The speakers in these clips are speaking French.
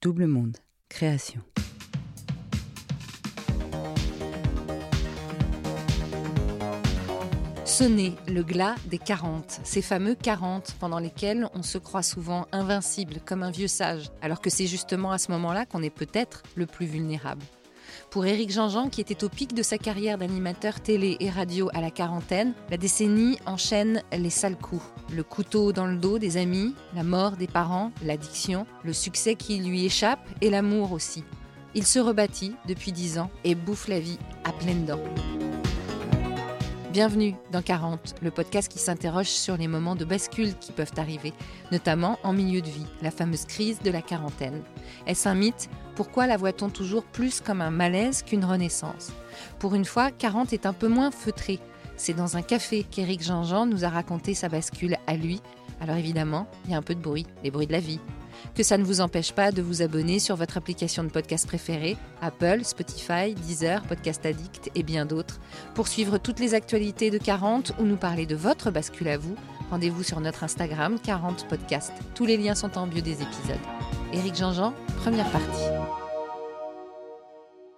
Double Monde, création. Sonner le glas des 40, ces fameux 40 pendant lesquels on se croit souvent invincible comme un vieux sage, alors que c'est justement à ce moment-là qu'on est peut-être le plus vulnérable. Pour Éric Jean-Jean, qui était au pic de sa carrière d'animateur télé et radio à la quarantaine, la décennie enchaîne les sales coups. Le couteau dans le dos des amis, la mort des parents, l'addiction, le succès qui lui échappe et l'amour aussi. Il se rebâtit depuis dix ans et bouffe la vie à pleines dents. Bienvenue dans 40, le podcast qui s'interroge sur les moments de bascule qui peuvent arriver, notamment en milieu de vie, la fameuse crise de la quarantaine. Est-ce un mythe Pourquoi la voit-on toujours plus comme un malaise qu'une renaissance? Pour une fois, 40 est un peu moins feutré. C'est dans un café qu'Éric Jean-Jean nous a raconté sa bascule à lui. Alors évidemment, il y a un peu de bruit, les bruits de la vie que ça ne vous empêche pas de vous abonner sur votre application de podcast préférée, Apple, Spotify, Deezer, Podcast Addict et bien d'autres. Pour suivre toutes les actualités de 40 ou nous parler de votre bascule à vous, rendez-vous sur notre Instagram 40 Podcast. Tous les liens sont en bio des épisodes. Éric Jean-Jean, première partie.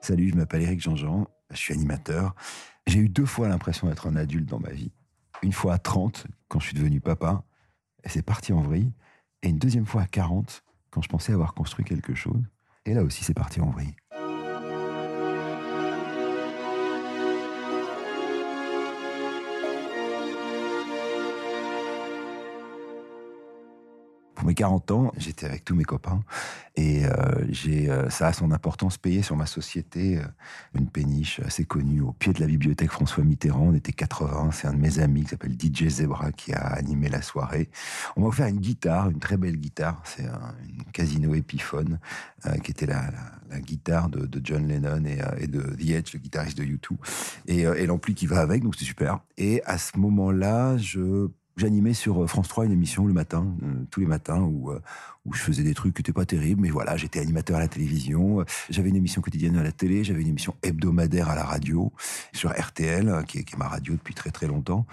Salut, je m'appelle Éric Jean-Jean, je suis animateur. J'ai eu deux fois l'impression d'être un adulte dans ma vie. Une fois à 30, quand je suis devenu papa, et c'est parti en vrille. Et une deuxième fois à 40, quand je pensais avoir construit quelque chose. Et là aussi, c'est parti en vrille. Mes 40 ans, j'étais avec tous mes copains et euh, j'ai, euh, ça a son importance payée sur ma société. Euh, une péniche assez connue au pied de la bibliothèque François Mitterrand. On était 80. C'est un de mes amis qui s'appelle DJ Zebra qui a animé la soirée. On m'a offert une guitare, une très belle guitare. C'est un, Casino Epiphone qui était la, guitare de, John Lennon et, de The Edge, le guitariste de U2. Et, et l'ampli qui va avec, donc c'était super. Et à ce moment-là, je J'animais sur France 3 une émission le matin, euh, tous les matins, où, euh, où je faisais des trucs qui n'étaient pas terribles, mais voilà, j'étais animateur à la télévision, j'avais une émission quotidienne à la télé, j'avais une émission hebdomadaire à la radio, sur RTL, qui est ma radio depuis très très longtemps,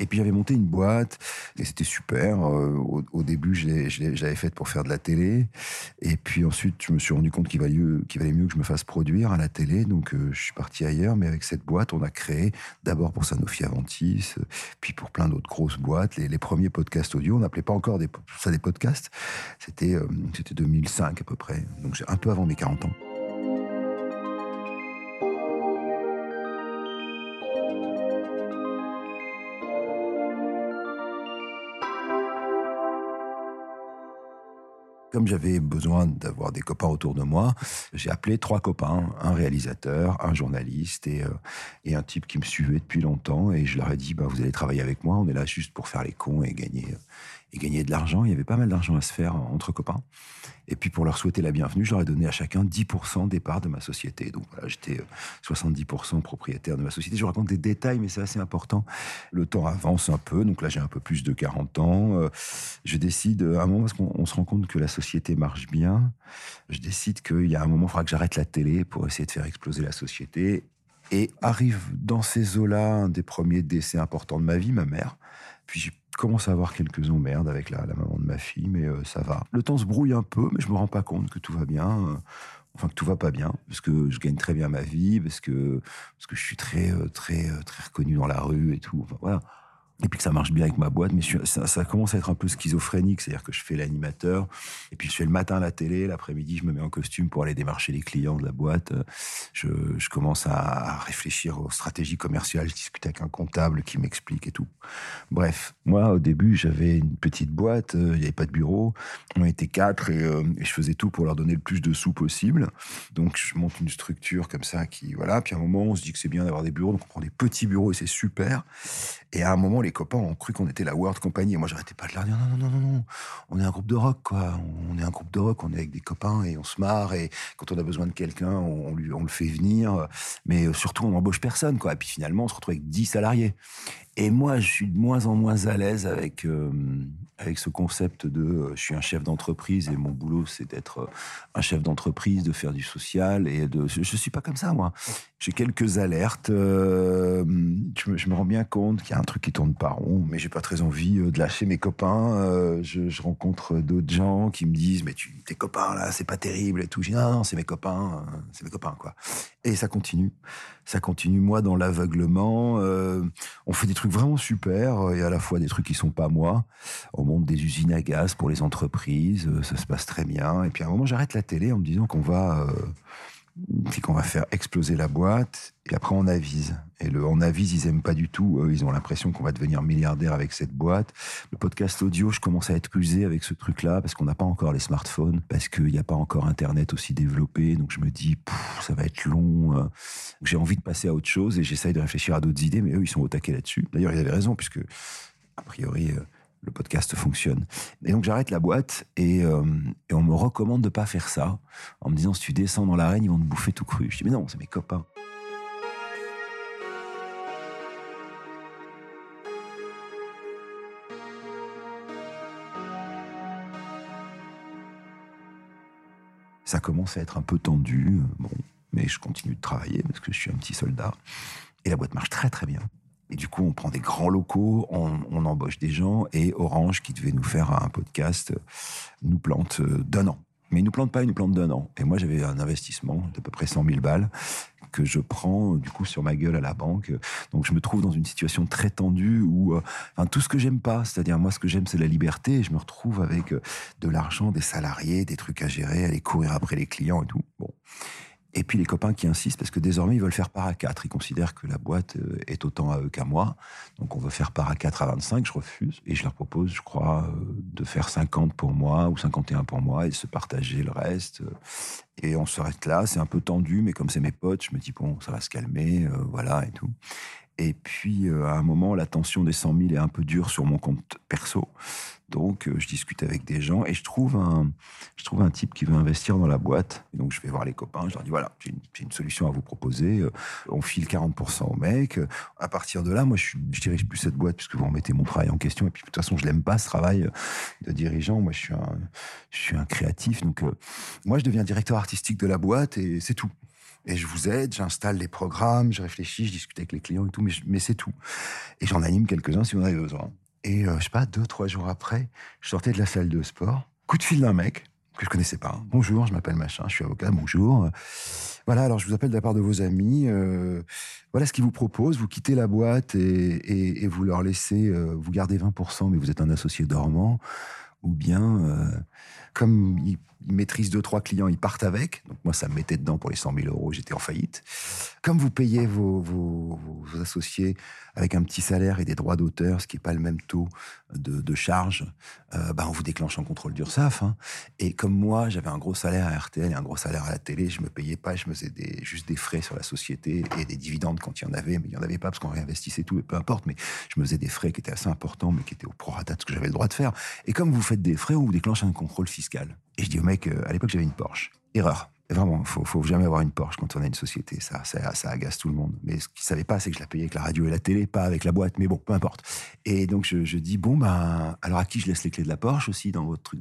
et puis j'avais monté une boîte, et c'était super. Euh, au, début, je l'avais faite pour faire de la télé, et puis ensuite, je me suis rendu compte qu'il valait, mieux que je me fasse produire à la télé, donc euh, je suis parti ailleurs, mais avec cette boîte, on a créé, d'abord pour Sanofi Aventis, puis pour plein d'autres grosses boîtes, les, premiers podcasts audio, on n'appelait pas encore ça des podcasts, c'était euh, 2005 à peu près, donc un peu avant mes 40 ans. Comme j'avais besoin d'avoir des copains autour de moi, j'ai appelé trois copains, un réalisateur, un journaliste et, euh, et, un type qui me suivait depuis longtemps. Et je leur ai dit, bah, vous allez travailler avec moi, on est là juste pour faire les cons et gagner, et gagner de l'argent. Il y avait pas mal d'argent à se faire entre copains. Et puis pour leur souhaiter la bienvenue, je leur ai donné à chacun 10% des parts de ma société. Donc voilà, j'étais 70% propriétaire de ma société. Je raconte des détails, mais c'est assez important. Le temps avance un peu, donc là j'ai un peu plus de 40 ans. Je décide, à un moment, parce qu'on se rend compte que la société marche bien, je décide qu'il y a un moment, il faudra que j'arrête la télé pour essayer de faire exploser la société. Et arrive dans ces eaux-là un des premiers décès importants de ma vie, ma mère. Puis j'ai commence à avoir quelques emmerdes avec la, la, maman de ma fille, mais euh, ça va. Le temps se brouille un peu, mais je me rends pas compte que tout va bien. Euh, enfin, que tout va pas bien, parce que je gagne très bien ma vie, parce que, parce que je suis très, euh, très, très reconnu dans la rue et tout. Voilà et puis que ça marche bien avec ma boîte, mais ça, commence à être un peu schizophrénique, c'est-à-dire que je fais l'animateur, et puis je fais le matin la télé, l'après-midi je me mets en costume pour aller démarcher les clients de la boîte, je, commence à, réfléchir aux stratégies commerciales, je discute avec un comptable qui m'explique et tout. Bref, moi au début j'avais une petite boîte, il n'y avait pas de bureau, on était quatre et, euh, et, je faisais tout pour leur donner le plus de sous possible, donc je monte une structure comme ça qui, voilà, puis à un moment on se dit que c'est bien d'avoir des bureaux, donc on prend des petits bureaux et c'est super, et à un moment les les copains ont cru qu'on était la World Company. Et moi, j'arrêtais pas de leur dire non, non, non, non, non. On est un groupe de rock, quoi. On est un groupe de rock. On est avec des copains et on se marre. Et quand on a besoin de quelqu'un, on, on le fait venir. Mais surtout, on n'embauche personne, quoi. Et puis finalement, on se retrouve avec 10 salariés. Et moi, je suis de moins en moins à l'aise avec, euh, avec ce concept de euh, je suis un chef d'entreprise et mon boulot, c'est d'être euh, un chef d'entreprise, de faire du social. Et de, je ne suis pas comme ça, moi. J'ai quelques alertes. Euh, je, me, je, me, rends bien compte qu'il y a un truc qui tourne mais j'ai pas très envie euh, de lâcher mes copains. Euh, je, rencontre d'autres gens qui me disent mais tes copains là, c'est pas terrible et tout. Je dis non, non c'est mes copains, euh, c'est mes copains quoi. Et ça continue, ça continue. Moi dans l'aveuglement, on fait des trucs vraiment super et à la fois des trucs qui sont pas moi. On monte des usines à gaz pour les entreprises, ça se passe très bien. Et puis à un moment j'arrête la télé en me disant qu'on va c'est qu'on va faire exploser la boîte et après on avise. Et le on avise, ils aiment pas du tout. ils ont l'impression qu'on va devenir milliardaire avec cette boîte. Le podcast audio, je commence à être usé avec ce truc-là parce qu'on n'a pas encore les smartphones, parce qu'il n'y a pas encore Internet aussi développé. Donc je me dis, ça va être long. Euh. J'ai envie de passer à autre chose et j'essaye de réfléchir à d'autres idées, mais eux, ils sont au taquet là-dessus. D'ailleurs, ils avaient raison puisque, a priori, euh, le podcast fonctionne. Et donc j'arrête la boîte et, euh, on me recommande de pas faire ça en me disant si tu descends dans l'arène, ils vont te bouffer tout cru. Je dis mais non, c'est mes copains. Ça commence à être un peu tendu, bon, mais je continue de travailler parce que je suis un petit soldat. Et la boîte marche très très bien. Et du coup, on prend des grands locaux, on, embauche des gens, et Orange, qui devait nous faire un podcast, nous plante euh, d'un an. Mais il nous plante pas, il nous plante d'un an. Et moi, j'avais un investissement d'à peu près 100 000 balles que je prends du coup sur ma gueule à la banque. Donc je me trouve dans une situation très tendue où euh, enfin, tout ce que j'aime pas, c'est-à-dire moi ce que j'aime c'est la liberté, et je me retrouve avec euh, de l'argent, des salariés, des trucs à gérer, aller courir après les clients et tout. Et puis les copains qui insistent parce que désormais ils veulent faire part à 4. Ils considèrent que la boîte euh, est autant à eux qu'à moi. Donc on veut faire part à 4 à 25. Je refuse. Et je leur propose, je crois, euh, de faire 50 pour moi ou 51 pour moi et se partager le reste. Et on s'arrête là. C'est un peu tendu, mais comme c'est mes potes, je me dis bon, ça va se calmer, euh, voilà et tout. Et puis, à un moment, la tension des 100 000 est un peu dure sur mon compte perso. Donc, euh, je discute avec des gens et je trouve un, je trouve un type qui veut investir dans la boîte. Donc, je vais voir les copains. Je leur dis voilà, j'ai une, solution à vous proposer. Euh, on file 40% au mec. À partir de là, moi, je, je dirige plus cette boîte puisque vous remettez mon travail en question. Et puis, de toute façon, je l'aime pas ce travail de dirigeant. Moi, je suis un, je suis un créatif. Donc, euh, moi, je deviens directeur artistique de la boîte et c'est tout. Et je vous aide, j'installe les programmes, je réfléchis, je discute avec les clients et tout, mais, c'est tout. Et j'en anime quelques-uns si vous en avez besoin. Et euh, je sais pas, deux, trois jours après, je sortais de la salle de sport. Coup de fil d'un mec que je connaissais pas. Bonjour, je m'appelle machin, je suis avocat, bonjour. Voilà, alors je vous appelle de la part de vos amis. Euh, voilà ce qu'ils vous proposent. Vous quittez la boîte et, vous leur laissez, euh, vous gardez 20%, mais vous êtes un associé dormant. Ou bien, comme ils maîtrisent deux, trois clients, ils partent avec. Donc moi, ça me mettait dedans pour les 100 000 euros, j'étais en faillite. Comme vous payez vos, associés avec un petit salaire et des droits d'auteur, ce qui n'est pas le même taux de, de charge, euh, bah on vous déclenche en contrôle d'URSAF. Hein. Et comme moi, j'avais un gros salaire à RTL et un gros salaire à la télé, je me payais pas, je me faisais juste des frais sur la société et des dividendes quand il y en avait, mais il y en avait pas parce qu'on réinvestissait tout, et peu importe, mais je me faisais des frais qui étaient assez importants, mais qui étaient au prorata de ce que j'avais le droit de faire. Et comme vous faites des frais, on vous déclenche un contrôle fiscal. Et je dis au mec, euh, à l'époque j'avais une Porsche. Erreur. vraiment, faut, faut jamais avoir une Porsche quand on a une société. Ça, agace tout le monde. Mais ce qu'ils savaient pas, c'est que je la payais avec la radio et la télé, pas avec la boîte. Mais bon, peu importe. Et donc je, dis bon ben, alors à qui je laisse les clés de la Porsche aussi dans votre truc?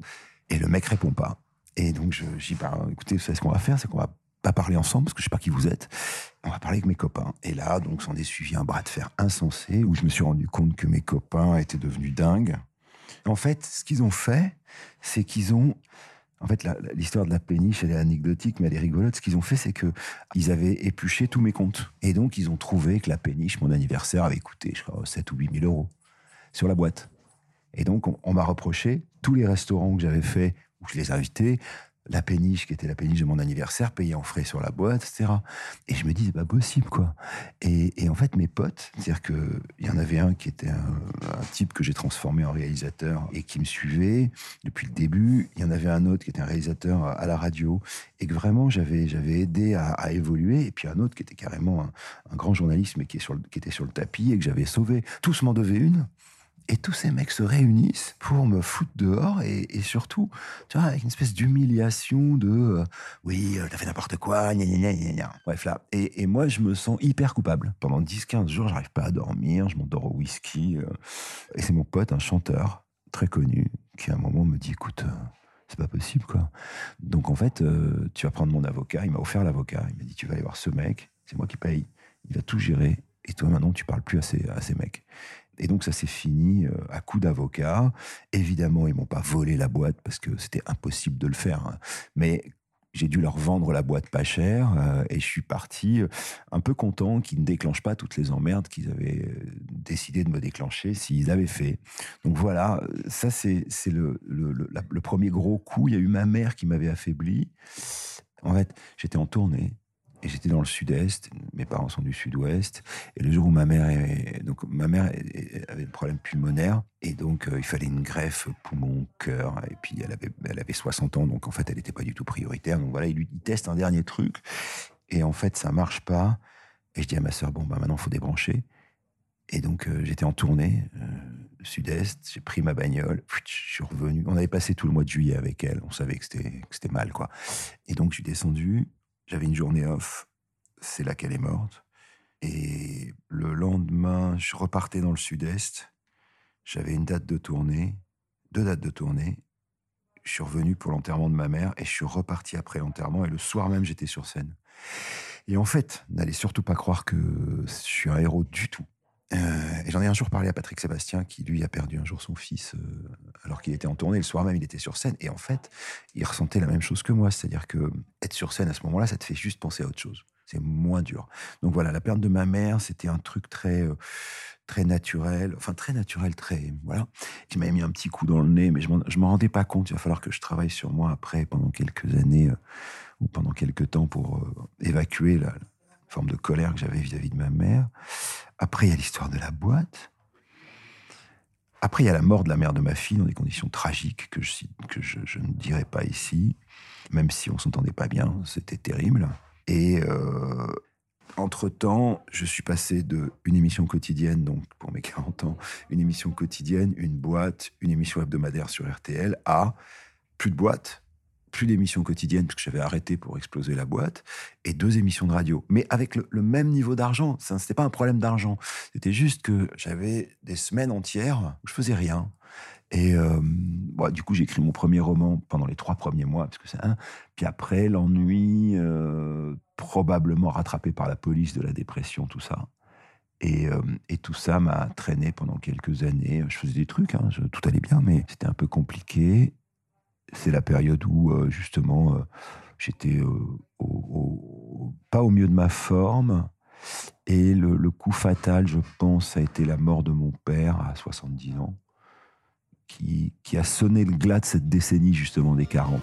Et le mec répond pas. Et donc je, dis ben, écoutez, vous ce qu'on va faire, c'est qu'on va pas parler ensemble parce que je sais pas qui vous êtes. On va parler avec mes copains. Et là, donc, s'en est suivi un bras de fer insensé où je me suis rendu compte que mes copains étaient devenus dingues. En fait, ce qu'ils ont fait, c'est qu'ils ont en fait, l'histoire de la péniche, elle est anecdotique, mais elle est rigolote. Ce qu'ils ont fait, c'est que ils avaient épluché tous mes comptes. Et donc, ils ont trouvé que la péniche, mon anniversaire, avait coûté, je crois, 7 ou 8 000 euros sur la boîte. Et donc, on, m'a reproché tous les restaurants que j'avais fait, où je les invitais, la péniche, qui était la péniche de mon anniversaire, payée en frais sur la boîte, etc. Et je me dis, c'est pas possible, quoi. Et, en fait, mes potes, c'est-à-dire qu'il y en avait un qui était un, type que j'ai transformé en réalisateur et qui me suivait depuis le début. Il y en avait un autre qui était un réalisateur à la radio et que vraiment j'avais j'avais aidé à, évoluer. Et puis un autre qui était carrément un, grand journaliste, mais qui, qui était sur le tapis et que j'avais sauvé. Tous m'en devaient une. Et tous ces mecs se réunissent pour me foutre dehors et, surtout, tu vois, avec une espèce d'humiliation de euh, oui, euh, t'as fait n'importe quoi, gna gna gna gna Bref, là. Et, moi, je me sens hyper coupable. Pendant 10-15 jours, j'arrive pas à dormir, je m'endors au whisky. Euh. et c'est mon pote, un chanteur très connu, qui à un moment me dit écoute, c'est pas possible, quoi. Donc en fait, tu vas prendre mon avocat. Il m'a offert l'avocat. Il m'a dit tu vas aller voir ce mec, c'est moi qui paye. Il va tout gérer. Et toi, maintenant, tu parles plus à ces, à ces mecs. Et donc ça s'est fini euh, à coup d'avocat. Évidemment, ils m'ont pas volé la boîte parce que c'était impossible de le faire. hein. Mais j'ai dû leur vendre la boîte pas cher euh, et je suis parti euh, un peu content qu'ils ne déclenchent pas toutes les emmerdes qu'ils avaient euh, décidé de me déclencher s'ils avaient fait. Donc voilà, ça c'est le premier gros coup. Il y a eu ma mère qui m'avait affaibli. En fait, j'étais en tournée et j'étais dans le sud-est. Mes parents sont du sud-ouest. Et le jour où ma mère, donc ma mère avait un problème pulmonaire et donc euh, il fallait une greffe poumon, cœur. Et puis elle avait, elle avait 60 ans, donc en fait elle n'était pas du tout prioritaire. Donc voilà, il lui il teste un dernier truc et en fait ça marche pas. Et je dis à ma sœur bon bah maintenant faut débrancher. Et donc euh, j'étais en tournée euh, sud-est. J'ai pris ma bagnole, je suis revenu. On avait passé tout le mois de juillet avec elle. On savait que c'était mal quoi. Et donc je suis descendu. J'avais une journée off. C'est là qu'elle est morte. Et le lendemain, je repartais dans le sud-est. J'avais une date de tournée, deux dates de tournée. Je suis revenu pour l'enterrement de ma mère et je suis reparti après l'enterrement. Et le soir même, j'étais sur scène. Et en fait, n'allez surtout pas croire que je suis un héros du tout. Euh, et j'en ai un jour parlé à Patrick Sébastien, qui lui a perdu un jour son fils euh, alors qu'il était en tournée. Le soir même, il était sur scène. Et en fait, il ressentait la même chose que moi. C'est-à-dire que être sur scène à ce moment-là, ça te fait juste penser à autre chose. C'est moins dur. Donc voilà, la perte de ma mère, c'était un truc très, euh, très naturel. Enfin, très naturel, très. Voilà. Qui m'avait mis un petit coup dans le nez, mais je je m'en rendais pas compte. Il va falloir que je travaille sur moi après, pendant quelques années ou pendant quelques temps pour évacuer la forme de colère que j'avais vis-à-vis de ma mère. Après, il y a l'histoire de la boîte. Après, il y a la mort de la mère de ma fille dans des conditions tragiques que je, ne dirai pas ici, même si on s'entendait pas bien, c'était terrible. Et euh, entre-temps, je suis passé de une émission quotidienne, donc pour mes 40 ans, une émission quotidienne, une boîte, une émission hebdomadaire sur RTL, à plus de boîte, plus d'émissions quotidiennes, puisque j'avais arrêté pour exploser la boîte, et deux émissions de radio. Mais avec le, même niveau d'argent. Ce n'était pas un problème d'argent. C'était juste que j'avais des semaines entières où je faisais rien. Et euh, du coup, j'ai écrit mon premier roman pendant les trois premiers mois, parce que c'est un. Puis après, l'ennui, euh, probablement rattrapé par la police de la dépression, tout ça. Et, euh, et tout ça m'a traîné pendant quelques années. Je faisais des trucs, hein, tout allait bien, mais c'était un peu compliqué. C'est la période où, euh, justement, euh, j'étais euh, pas au mieux de ma forme. Et le, coup fatal, je pense, a été la mort de mon père à 70 ans, qui, qui a sonné le glas de cette décennie, justement, des 40.